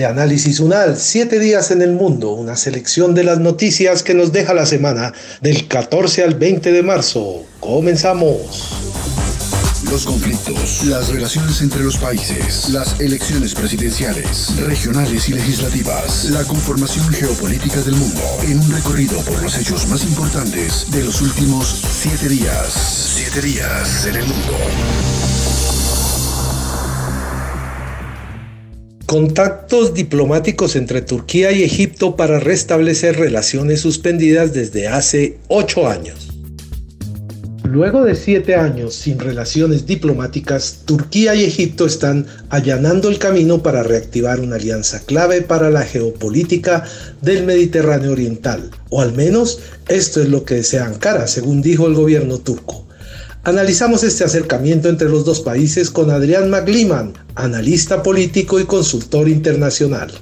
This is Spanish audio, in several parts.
de Análisis UNAL, Siete días en el mundo, una selección de las noticias que nos deja la semana del 14 al 20 de marzo. Comenzamos. Los conflictos, las relaciones entre los países, las elecciones presidenciales, regionales y legislativas, la conformación geopolítica del mundo, en un recorrido por los hechos más importantes de los últimos siete días. Siete días en el mundo. Contactos diplomáticos entre Turquía y Egipto para restablecer relaciones suspendidas desde hace ocho años. Luego de siete años sin relaciones diplomáticas, Turquía y Egipto están allanando el camino para reactivar una alianza clave para la geopolítica del Mediterráneo Oriental, o al menos esto es lo que desea Ankara, según dijo el gobierno turco. Analizamos este acercamiento entre los dos países con Adrián McLeeman, analista político y consultor internacional.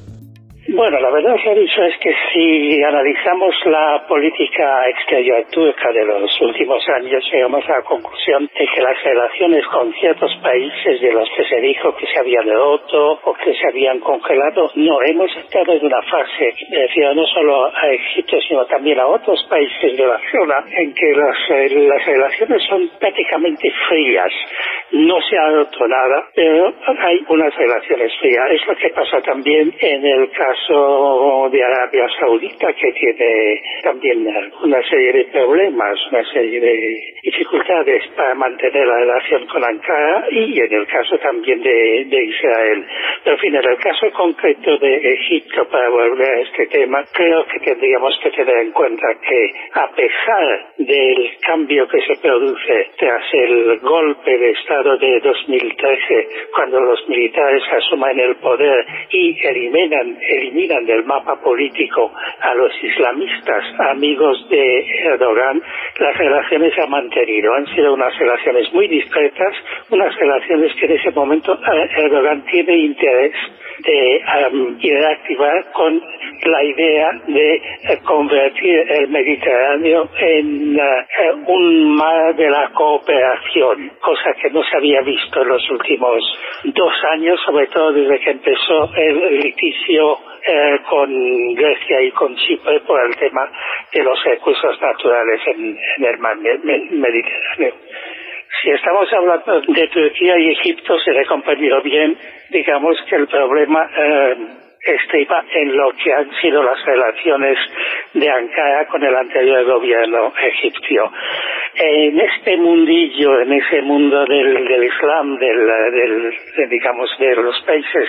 Bueno, la verdad, dicho es que si analizamos la política exterior turca de los últimos años, llegamos a la conclusión de que las relaciones con ciertos países de los que se dijo que se habían roto o que se habían congelado, no, hemos estado en una fase, refiero no solo a Egipto, sino también a otros países de la zona, en que las, eh, las relaciones son prácticamente frías. No se ha roto nada, pero hay unas relaciones frías. Es lo que pasa también en el caso de Arabia Saudita que tiene también una serie de problemas, una serie de dificultades para mantener la relación con Ankara y en el caso también de, Israel. Pero en fin, en el caso concreto de Egipto, para volver a este tema, creo que tendríamos que tener en cuenta que a pesar del cambio que se produce tras el golpe de Estado de 2013, cuando los militares asuman el poder y eliminan, eliminan del mapa político a los islamistas amigos de Erdogan, las relaciones se han mantenido. Han sido unas relaciones muy discretas, unas relaciones que en ese momento eh, Erdogan tiene interés de um, activar con la idea de eh, convertir el Mediterráneo en eh, un mar de la cooperación, cosa que no se había visto en los últimos dos años, sobre todo desde que empezó el litigio eh, con Grecia y con Chipre por el tema de los recursos naturales en, el mar Mediterráneo. Si estamos hablando de Turquía y Egipto, se le comprendido bien, digamos que el problema eh, estriba en lo que han sido las relaciones de Ankara con el anterior gobierno egipcio. En este mundillo, en ese mundo del, del Islam, del, digamos, de los países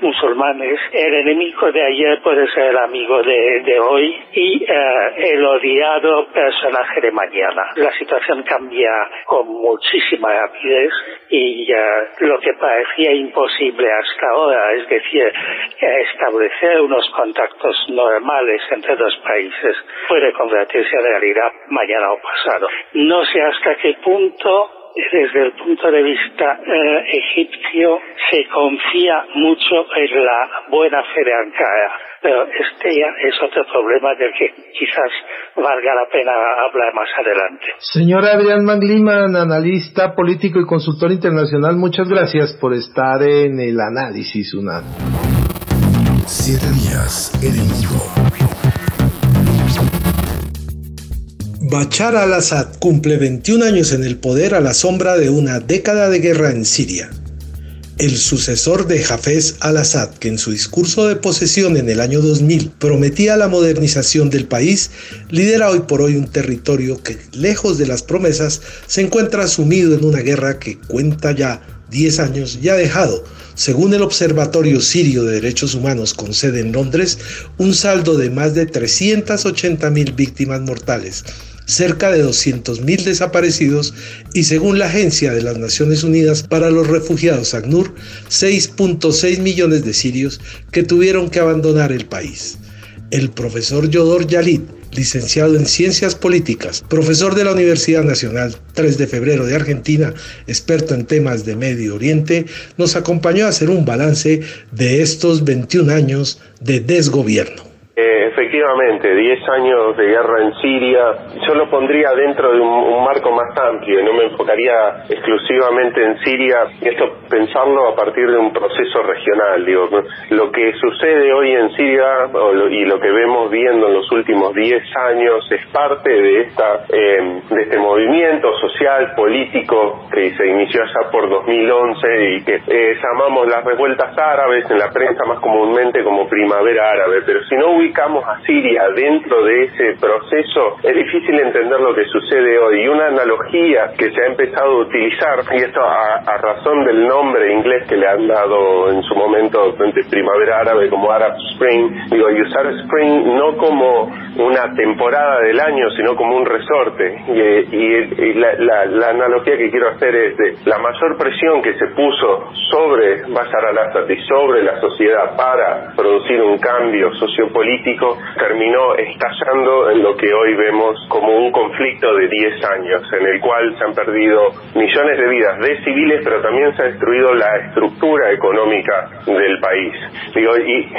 musulmanes, el enemigo de ayer puede ser el amigo de, de hoy y eh, el odiado personaje de mañana. La situación cambia con muchísima rapidez y eh, lo que parecía imposible hasta ahora, es decir, establecer unos contactos normales entre dos países, puede convertirse en realidad mañana o pasado. No sé hasta qué punto desde el punto de vista eh, egipcio se confía mucho en la buena fe de Ankara, pero este ya es otro problema del que quizás valga la pena hablar más adelante. Señor Adrián Mangliman, analista político y consultor internacional, muchas gracias por estar en el análisis UNAM. Siete días en Bachar al-Assad cumple 21 años en el poder a la sombra de una década de guerra en Siria. El sucesor de Hafez al-Assad, que en su discurso de posesión en el año 2000 prometía la modernización del país, lidera hoy por hoy un territorio que, lejos de las promesas, se encuentra sumido en una guerra que cuenta ya 10 años y ha dejado, según el Observatorio Sirio de Derechos Humanos con sede en Londres, un saldo de más de 380.000 víctimas mortales, cerca de 200.000 desaparecidos y según la Agencia de las Naciones Unidas para los Refugiados ACNUR, 6.6 millones de sirios que tuvieron que abandonar el país. el profesor Yodor Yalit, licenciado en Ciencias Políticas, profesor de la Universidad Nacional 3 de Febrero de Argentina, experto en temas de Medio Oriente, nos acompañó a hacer un balance de estos 21 años de desgobierno. Efectivamente, 10 años de guerra en Siria, yo lo pondría dentro de un, marco más amplio, no me enfocaría exclusivamente en Siria, esto pensarlo a partir de un proceso regional, digo, lo que sucede hoy en Siria y lo que vemos viendo en los últimos 10 años es parte de esta eh, de este movimiento social, político que se inició allá por 2011 y que eh, llamamos las revueltas árabes en la prensa más comúnmente como primavera árabe, pero si no ubicamos a Siria dentro de ese proceso, es difícil entender lo que sucede hoy. Y una analogía que se ha empezado a utilizar, y esto a, razón del nombre inglés que le han dado en su momento de primavera árabe como Arab Spring, digo, y usar Spring no como una temporada del año, sino como un resorte. Y, la, analogía que quiero hacer es de la mayor presión que se puso sobre Bashar al-Assad y sobre la sociedad para producir un cambio sociopolítico terminó estallando en lo que hoy vemos como un conflicto de 10 años, en el cual se han perdido millones de vidas de civiles, pero también se ha destruido la estructura económica del país. Digo, y,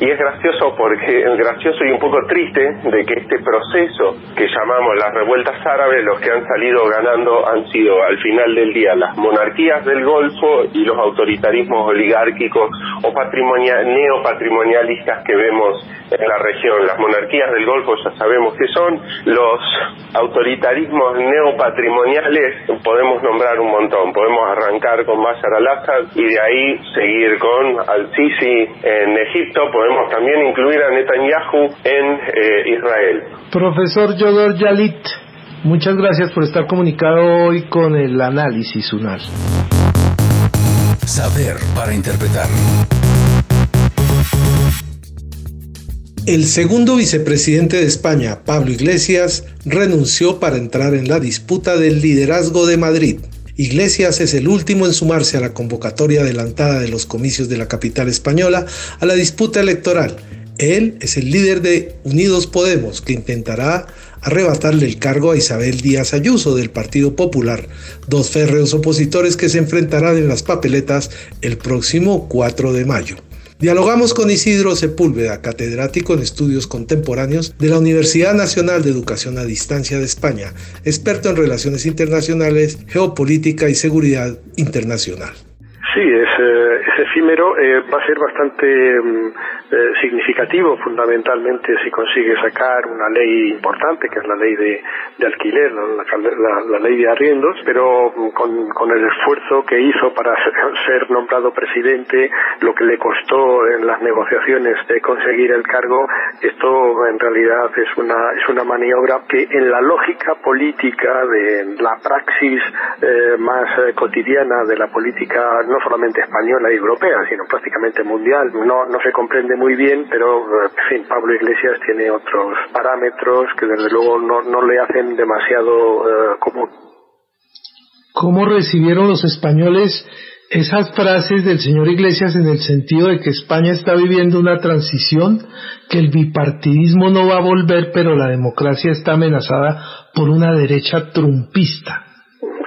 y es gracioso porque es gracioso y un poco triste de que este proceso que llamamos las revueltas árabes, los que han salido ganando han sido al final del día las monarquías del Golfo y los autoritarismos oligárquicos o neopatrimonialistas que vemos en la región. Las monarquías del Golfo ya sabemos que son, los autoritarismos neopatrimoniales podemos nombrar un montón. Podemos arrancar con Bashar al-Assad y de ahí seguir con al-Sisi en Egipto. Podemos también incluir a Netanyahu en eh, Israel. Profesor Yodor Yalit, muchas gracias por estar comunicado hoy con el análisis UNAL. Saber para interpretar. El segundo vicepresidente de España, Pablo Iglesias, renunció para entrar en la disputa del liderazgo de Madrid. Iglesias es el último en sumarse a la convocatoria adelantada de los comicios de la capital española a la disputa electoral. Él es el líder de Unidos Podemos, que intentará arrebatarle el cargo a Isabel Díaz Ayuso del Partido Popular, dos férreos opositores que se enfrentarán en las papeletas el próximo 4 de mayo. Dialogamos con Isidro Sepúlveda, catedrático en estudios contemporáneos de la Universidad Nacional de Educación a Distancia de España, experto en relaciones internacionales, geopolítica y seguridad internacional. Sí, es, eh, efímero, eh, va a ser bastante mm, eh, significativo fundamentalmente si consigue sacar una ley importante que es la ley de, alquiler, la, ley de arriendos, pero mm, con, el esfuerzo que hizo para ser, nombrado presidente, lo que le costó en las negociaciones de conseguir el cargo, esto en realidad es una, es una maniobra que en la lógica política de la praxis eh, más eh, cotidiana de la política no solamente española y europea, sino prácticamente mundial, no, no se comprende muy bien, pero en fin, Pablo Iglesias tiene otros parámetros que desde luego no, no le hacen demasiado eh, común. ¿Cómo recibieron los españoles esas frases del señor Iglesias en el sentido de que España está viviendo una transición, que el bipartidismo no va a volver, pero la democracia está amenazada por una derecha trumpista?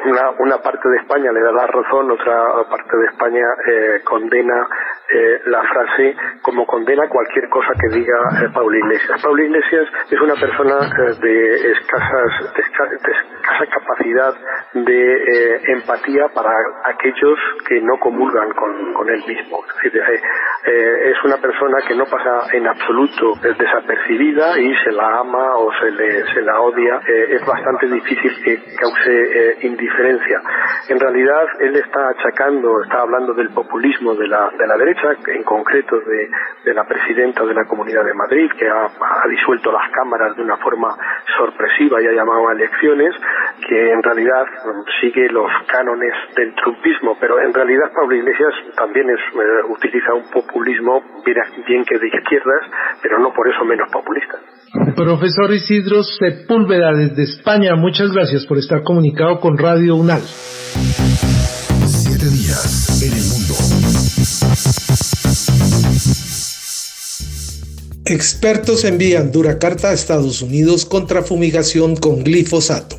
Una, una parte de España le da la razón, otra parte de España eh, condena eh, la frase como condena cualquier cosa que diga eh, Iglesias. Pablo Iglesias es una persona eh, de, escasas, de, escasa capacidad de empatía para aquellos que no comulgan con, con él mismo. Es, una persona que no pasa en absoluto desapercibida y se la ama o se, le, se la odia. es bastante difícil que cause indiferencia. En realidad, él está achacando, está hablando del populismo de la, de la derecha en concreto de, la presidenta de la Comunidad de Madrid, que ha, disuelto las cámaras de una forma sorpresiva y ha llamado a elecciones, que en realidad mm, sigue los cánones del trumpismo, pero en realidad Pablo Iglesias también es, eh, utiliza un populismo bien que de izquierdas, pero no por eso menos populista. Profesor Isidro Sepúlveda desde España, muchas gracias por estar comunicado con Radio UNAL. Siete días en el Expertos envían dura carta a Estados Unidos contra fumigación con glifosato.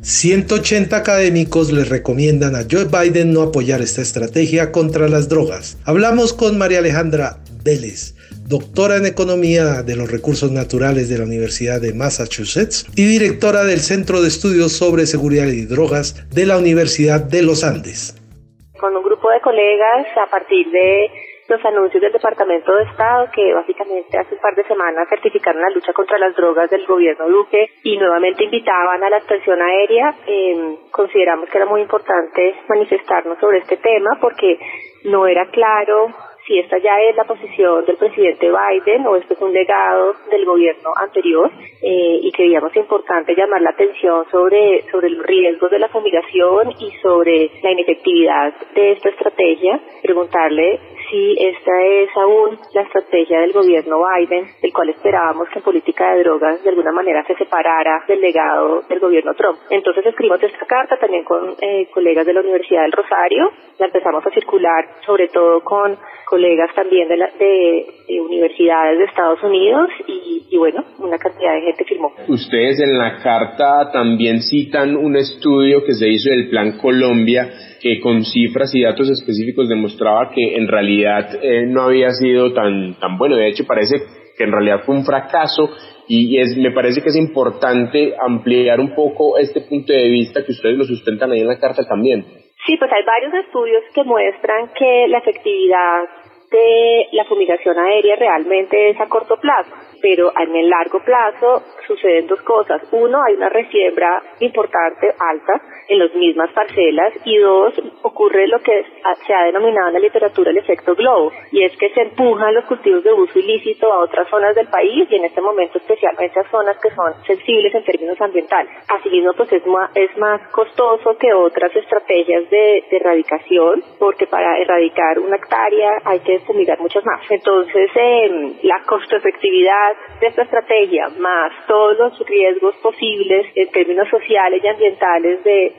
180 académicos le recomiendan a Joe Biden no apoyar esta estrategia contra las drogas. Hablamos con María Alejandra Vélez, doctora en Economía de los Recursos Naturales de la Universidad de Massachusetts y directora del Centro de Estudios sobre Seguridad y Drogas de la Universidad de los Andes. Con un grupo de colegas a partir de los anuncios del Departamento de Estado que básicamente hace un par de semanas certificaron la lucha contra las drogas del gobierno Duque y nuevamente invitaban a la expresión aérea. Eh, consideramos que era muy importante manifestarnos sobre este tema porque no era claro si esta ya es la posición del presidente Biden o esto es un legado del gobierno anterior eh, y creíamos importante llamar la atención sobre, sobre los riesgos de la fumigación y sobre la inefectividad de esta estrategia, preguntarle si esta es aún la estrategia del gobierno Biden, del cual esperábamos que en política de drogas de alguna manera se separara del legado del gobierno Trump. Entonces escribimos esta carta también con eh, colegas de la Universidad del Rosario, la empezamos a circular sobre todo con colegas también de, de, universidades de Estados Unidos y, y, bueno, una cantidad de gente firmó. Ustedes en la carta también citan un estudio que se hizo del Plan Colombia que con cifras y datos específicos demostraba que en realidad eh, no había sido tan, tan bueno. De hecho, parece que en realidad fue un fracaso y es, me parece que es importante ampliar un poco este punto de vista que ustedes lo sustentan ahí en la carta también. Sí, pues hay varios estudios que muestran que la efectividad de la fumigación aérea realmente es a corto plazo pero en el largo plazo suceden dos cosas. Uno, hay una resiembra importante, alta, en las mismas parcelas, y dos, ocurre lo que se ha denominado en la literatura el efecto globo, y es que se empujan los cultivos de uso ilícito a otras zonas del país, y en este momento especialmente a zonas que son sensibles en términos ambientales. Asimismo, pues es más, es más costoso que otras estrategias de, erradicación, porque para erradicar una hectárea hay que fumigar muchas más. Entonces, eh, la costo efectividad de esta estrategia, más todos los riesgos posibles en términos sociales y ambientales de,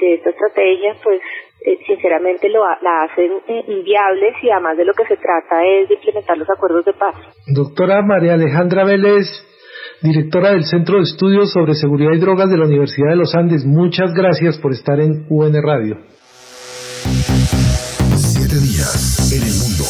de, esta estrategia, pues eh, sinceramente lo, la hacen eh, inviable si además de lo que se trata es de implementar los acuerdos de paz. Doctora María Alejandra Vélez, directora del Centro de Estudios sobre Seguridad y Drogas de la Universidad de los Andes, muchas gracias por estar en UN Radio. Siete días en el mundo.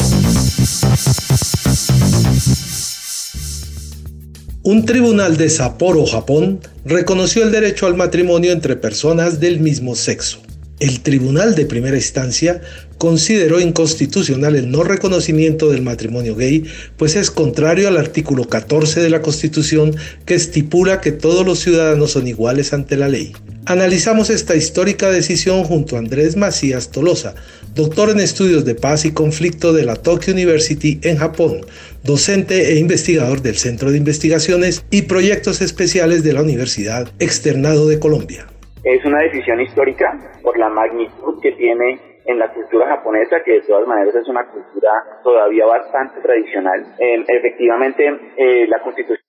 Un tribunal de Sapporo, Japón, reconoció el derecho al matrimonio entre personas del mismo sexo. El tribunal de primera instancia consideró inconstitucional el no reconocimiento del matrimonio gay, pues es contrario al artículo 14 de la Constitución que estipula que todos los ciudadanos son iguales ante la ley. Analizamos esta histórica decisión junto a Andrés Macías Tolosa, doctor en estudios de paz y conflicto de la Tokyo University en Japón, docente e investigador del Centro de Investigaciones y Proyectos Especiales de la Universidad Externado de Colombia. Es una decisión histórica por la magnitud que tiene en la cultura japonesa, que de todas maneras es una cultura todavía bastante tradicional. Eh, efectivamente, eh, la constitución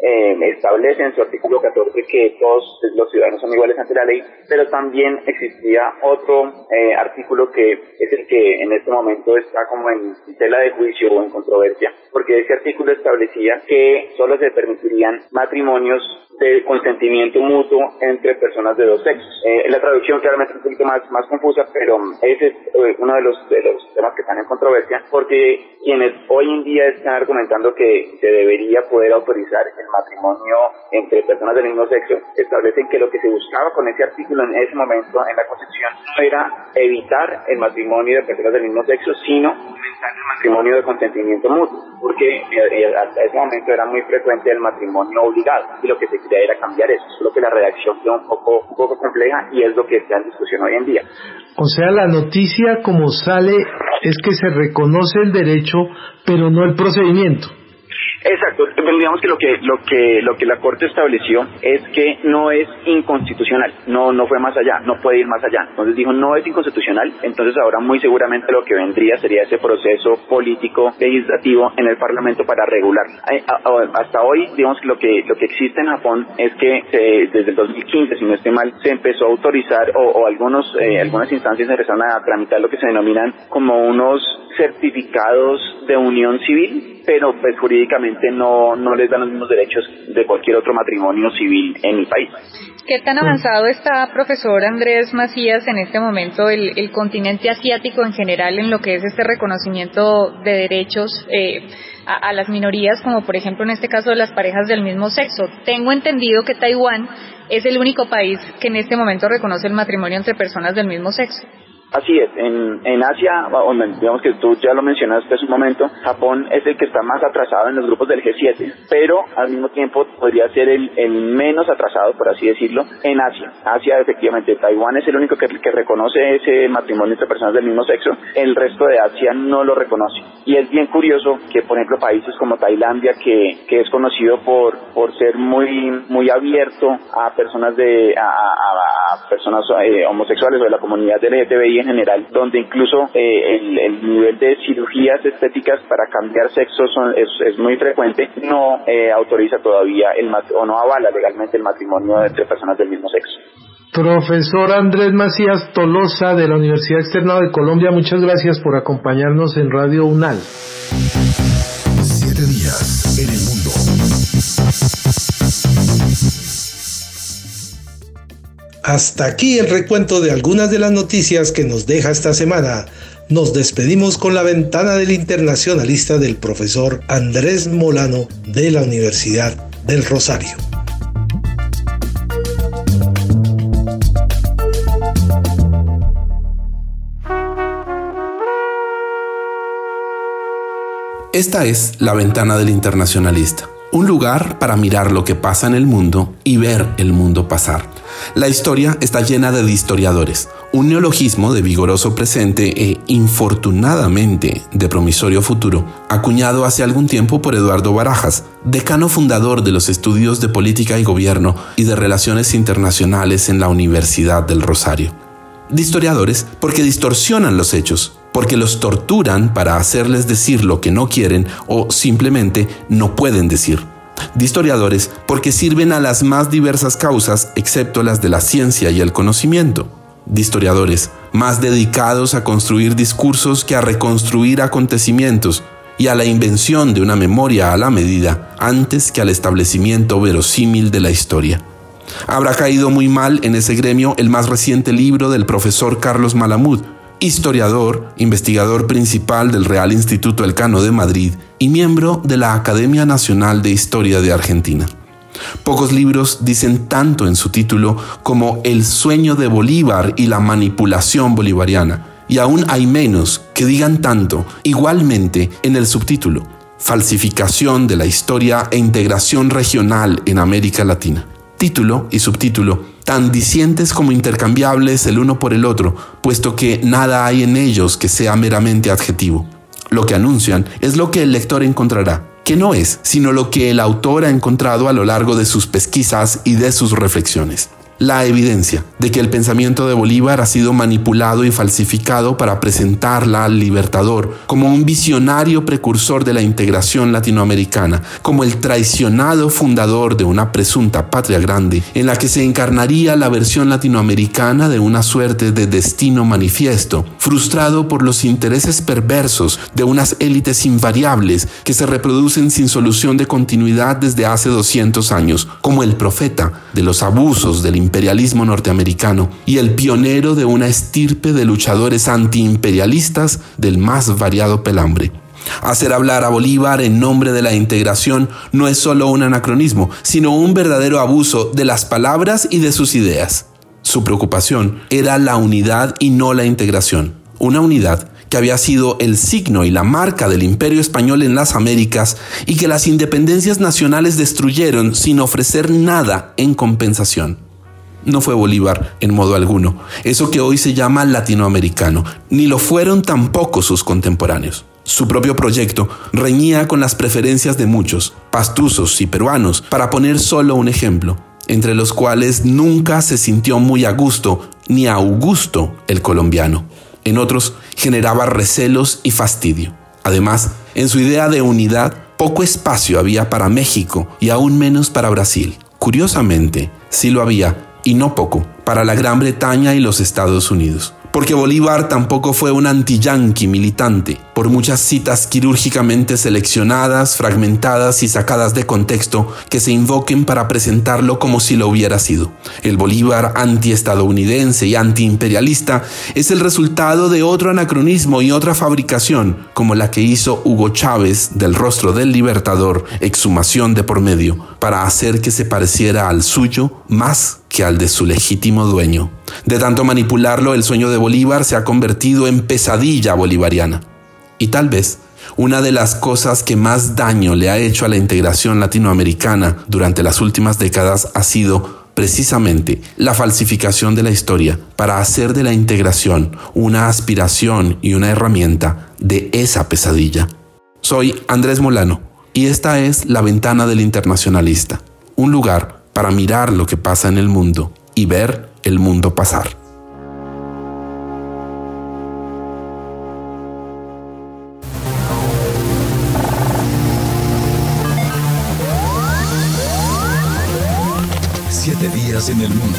eh, establece en su artículo 14 que todos los ciudadanos son iguales ante la ley, pero también existía otro eh, artículo que es el que en este momento está como en tela de juicio o en controversia, porque ese artículo establecía que solo se permitirían matrimonios de consentimiento mutuo entre personas de dos sexos. Eh, la traducción claramente es un poquito más, más confusa, pero ese es eh, uno de los, de los temas que están en controversia, porque quienes hoy en día están argumentando que se debería poder autorizar el matrimonio entre personas del mismo sexo, establecen que lo que se buscaba con ese artículo en ese momento en la Constitución no era evitar el matrimonio de personas del mismo sexo, sino aumentar el matrimonio de consentimiento mutuo, porque eh, hasta ese momento era muy frecuente el matrimonio obligado, y lo que se idea era cambiar eso, solo que la redacción quedó un poco, un poco compleja y es lo que está en discusión hoy en día. O sea, la noticia como sale es que se reconoce el derecho, pero no el procedimiento. Exacto, digamos que lo que lo que lo que la Corte estableció es que no es inconstitucional, no no fue más allá, no puede ir más allá. Entonces dijo no es inconstitucional, entonces ahora muy seguramente lo que vendría sería ese proceso político legislativo en el Parlamento para regular. Hasta hoy, digamos que lo que lo que existe en Japón es que desde el 2015, si no estoy mal, se empezó a autorizar o, algunos eh, algunas instancias empezaron a tramitar lo que se denominan como unos certificados de unión civil pero pues jurídicamente no, no les dan los mismos derechos de cualquier otro matrimonio civil en el país. ¿Qué tan avanzado está, profesor Andrés Macías, en este momento el, el continente asiático en general en lo que es este reconocimiento de derechos eh, a, a, las minorías, como por ejemplo en este caso de las parejas del mismo sexo? Tengo entendido que Taiwán es el único país que en este momento reconoce el matrimonio entre personas del mismo sexo. Así es, en, en Asia, digamos que tú ya lo mencionaste hace un momento, Japón es el que está más atrasado en los grupos del G7, pero al mismo tiempo podría ser el, el menos atrasado, por así decirlo, en Asia. Asia, efectivamente, Taiwán es el único que, que reconoce ese matrimonio entre personas del mismo sexo, el resto de Asia no lo reconoce. Y es bien curioso que, por ejemplo, países como Tailandia, que, que es conocido por, por ser muy, muy abierto a personas de, a, personas eh, homosexuales o de la comunidad LGTBI, en general, donde incluso eh, el, el, nivel de cirugías estéticas para cambiar sexo son, es, es, muy frecuente, no eh, autoriza todavía el o no avala legalmente el matrimonio entre personas del mismo sexo. Profesor Andrés Macías Tolosa de la Universidad Externa de Colombia, muchas gracias por acompañarnos en Radio UNAL. Siete días en el mundo. Hasta aquí el recuento de algunas de las noticias que nos deja esta semana. Nos despedimos con la ventana del internacionalista del profesor Andrés Molano de la Universidad del Rosario. Esta es la ventana del internacionalista, un lugar para mirar lo que pasa en el mundo y ver el mundo pasar la historia está llena de historiadores, un neologismo de vigoroso presente e infortunadamente de promisorio futuro, acuñado hace algún tiempo por Eduardo Barajas, decano fundador de los estudios de política y gobierno y de relaciones internacionales en la Universidad del Rosario. De historiadores porque distorsionan los hechos, porque los torturan para hacerles decir lo que no quieren o simplemente no pueden decir de historiadores porque sirven a las más diversas causas excepto las de la ciencia y el conocimiento. De historiadores más dedicados a construir discursos que a reconstruir acontecimientos y a la invención de una memoria a la medida antes que al establecimiento verosímil de la historia. Habrá caído muy mal en ese gremio el más reciente libro del profesor Carlos Malamud, historiador, investigador principal del Real Instituto Elcano de Madrid y miembro de la Academia Nacional de Historia de Argentina. Pocos libros dicen tanto en su título como El sueño de Bolívar y la manipulación bolivariana, y aún hay menos que digan tanto igualmente en el subtítulo, Falsificación de la historia e integración regional en América Latina. Título y subtítulo tan dicientes como intercambiables el uno por el otro, puesto que nada hay en ellos que sea meramente adjetivo. Lo que anuncian es lo que el lector encontrará, que no es, sino lo que el autor ha encontrado a lo largo de sus pesquisas y de sus reflexiones la evidencia de que el pensamiento de Bolívar ha sido manipulado y falsificado para presentarla al libertador como un visionario precursor de la integración latinoamericana, como el traicionado fundador de una presunta patria grande, en la que se encarnaría la versión latinoamericana de una suerte de destino manifiesto, frustrado por los intereses perversos de unas élites invariables que se reproducen sin solución de continuidad desde hace 200 años, como el profeta de los abusos del imperialismo norteamericano y el pionero de una estirpe de luchadores antiimperialistas del más variado pelambre. Hacer hablar a Bolívar en nombre de la integración no es solo un anacronismo, sino un verdadero abuso de las palabras y de sus ideas. Su preocupación era la unidad y no la integración. Una unidad que había sido el signo y la marca del imperio español en las Américas y que las independencias nacionales destruyeron sin ofrecer nada en compensación no fue Bolívar en modo alguno, eso que hoy se llama latinoamericano, ni lo fueron tampoco sus contemporáneos. Su propio proyecto reñía con las preferencias de muchos, pastuzos y peruanos, para poner solo un ejemplo, entre los cuales nunca se sintió muy a gusto ni a Augusto el colombiano. En otros generaba recelos y fastidio. Además, en su idea de unidad, poco espacio había para México y aún menos para Brasil. Curiosamente, sí lo había y no poco, para la Gran Bretaña y los Estados Unidos. porque Bolívar tampoco fue un anti-yanqui militante, por muchas citas quirúrgicamente seleccionadas, fragmentadas y sacadas de contexto que se invoquen para presentarlo como si lo hubiera sido. El Bolívar anti-estadounidense y anti-imperialista es el resultado de otro anacronismo y otra fabricación, como la que hizo Hugo Chávez del rostro del Libertador, exhumación de por medio, para hacer que se pareciera al suyo más que al de su legítimo dueño. De tanto manipularlo, el sueño de Bolívar se ha convertido en pesadilla bolivariana. Y tal vez una de las cosas que más daño le ha hecho a la integración latinoamericana durante las últimas décadas ha sido precisamente la falsificación de la historia para hacer de la integración una aspiración y una herramienta de esa pesadilla. Soy Andrés Molano y esta es La Ventana del Internacionalista, un lugar para mirar lo que pasa en el mundo y ver el mundo pasar. Siete días en el mundo.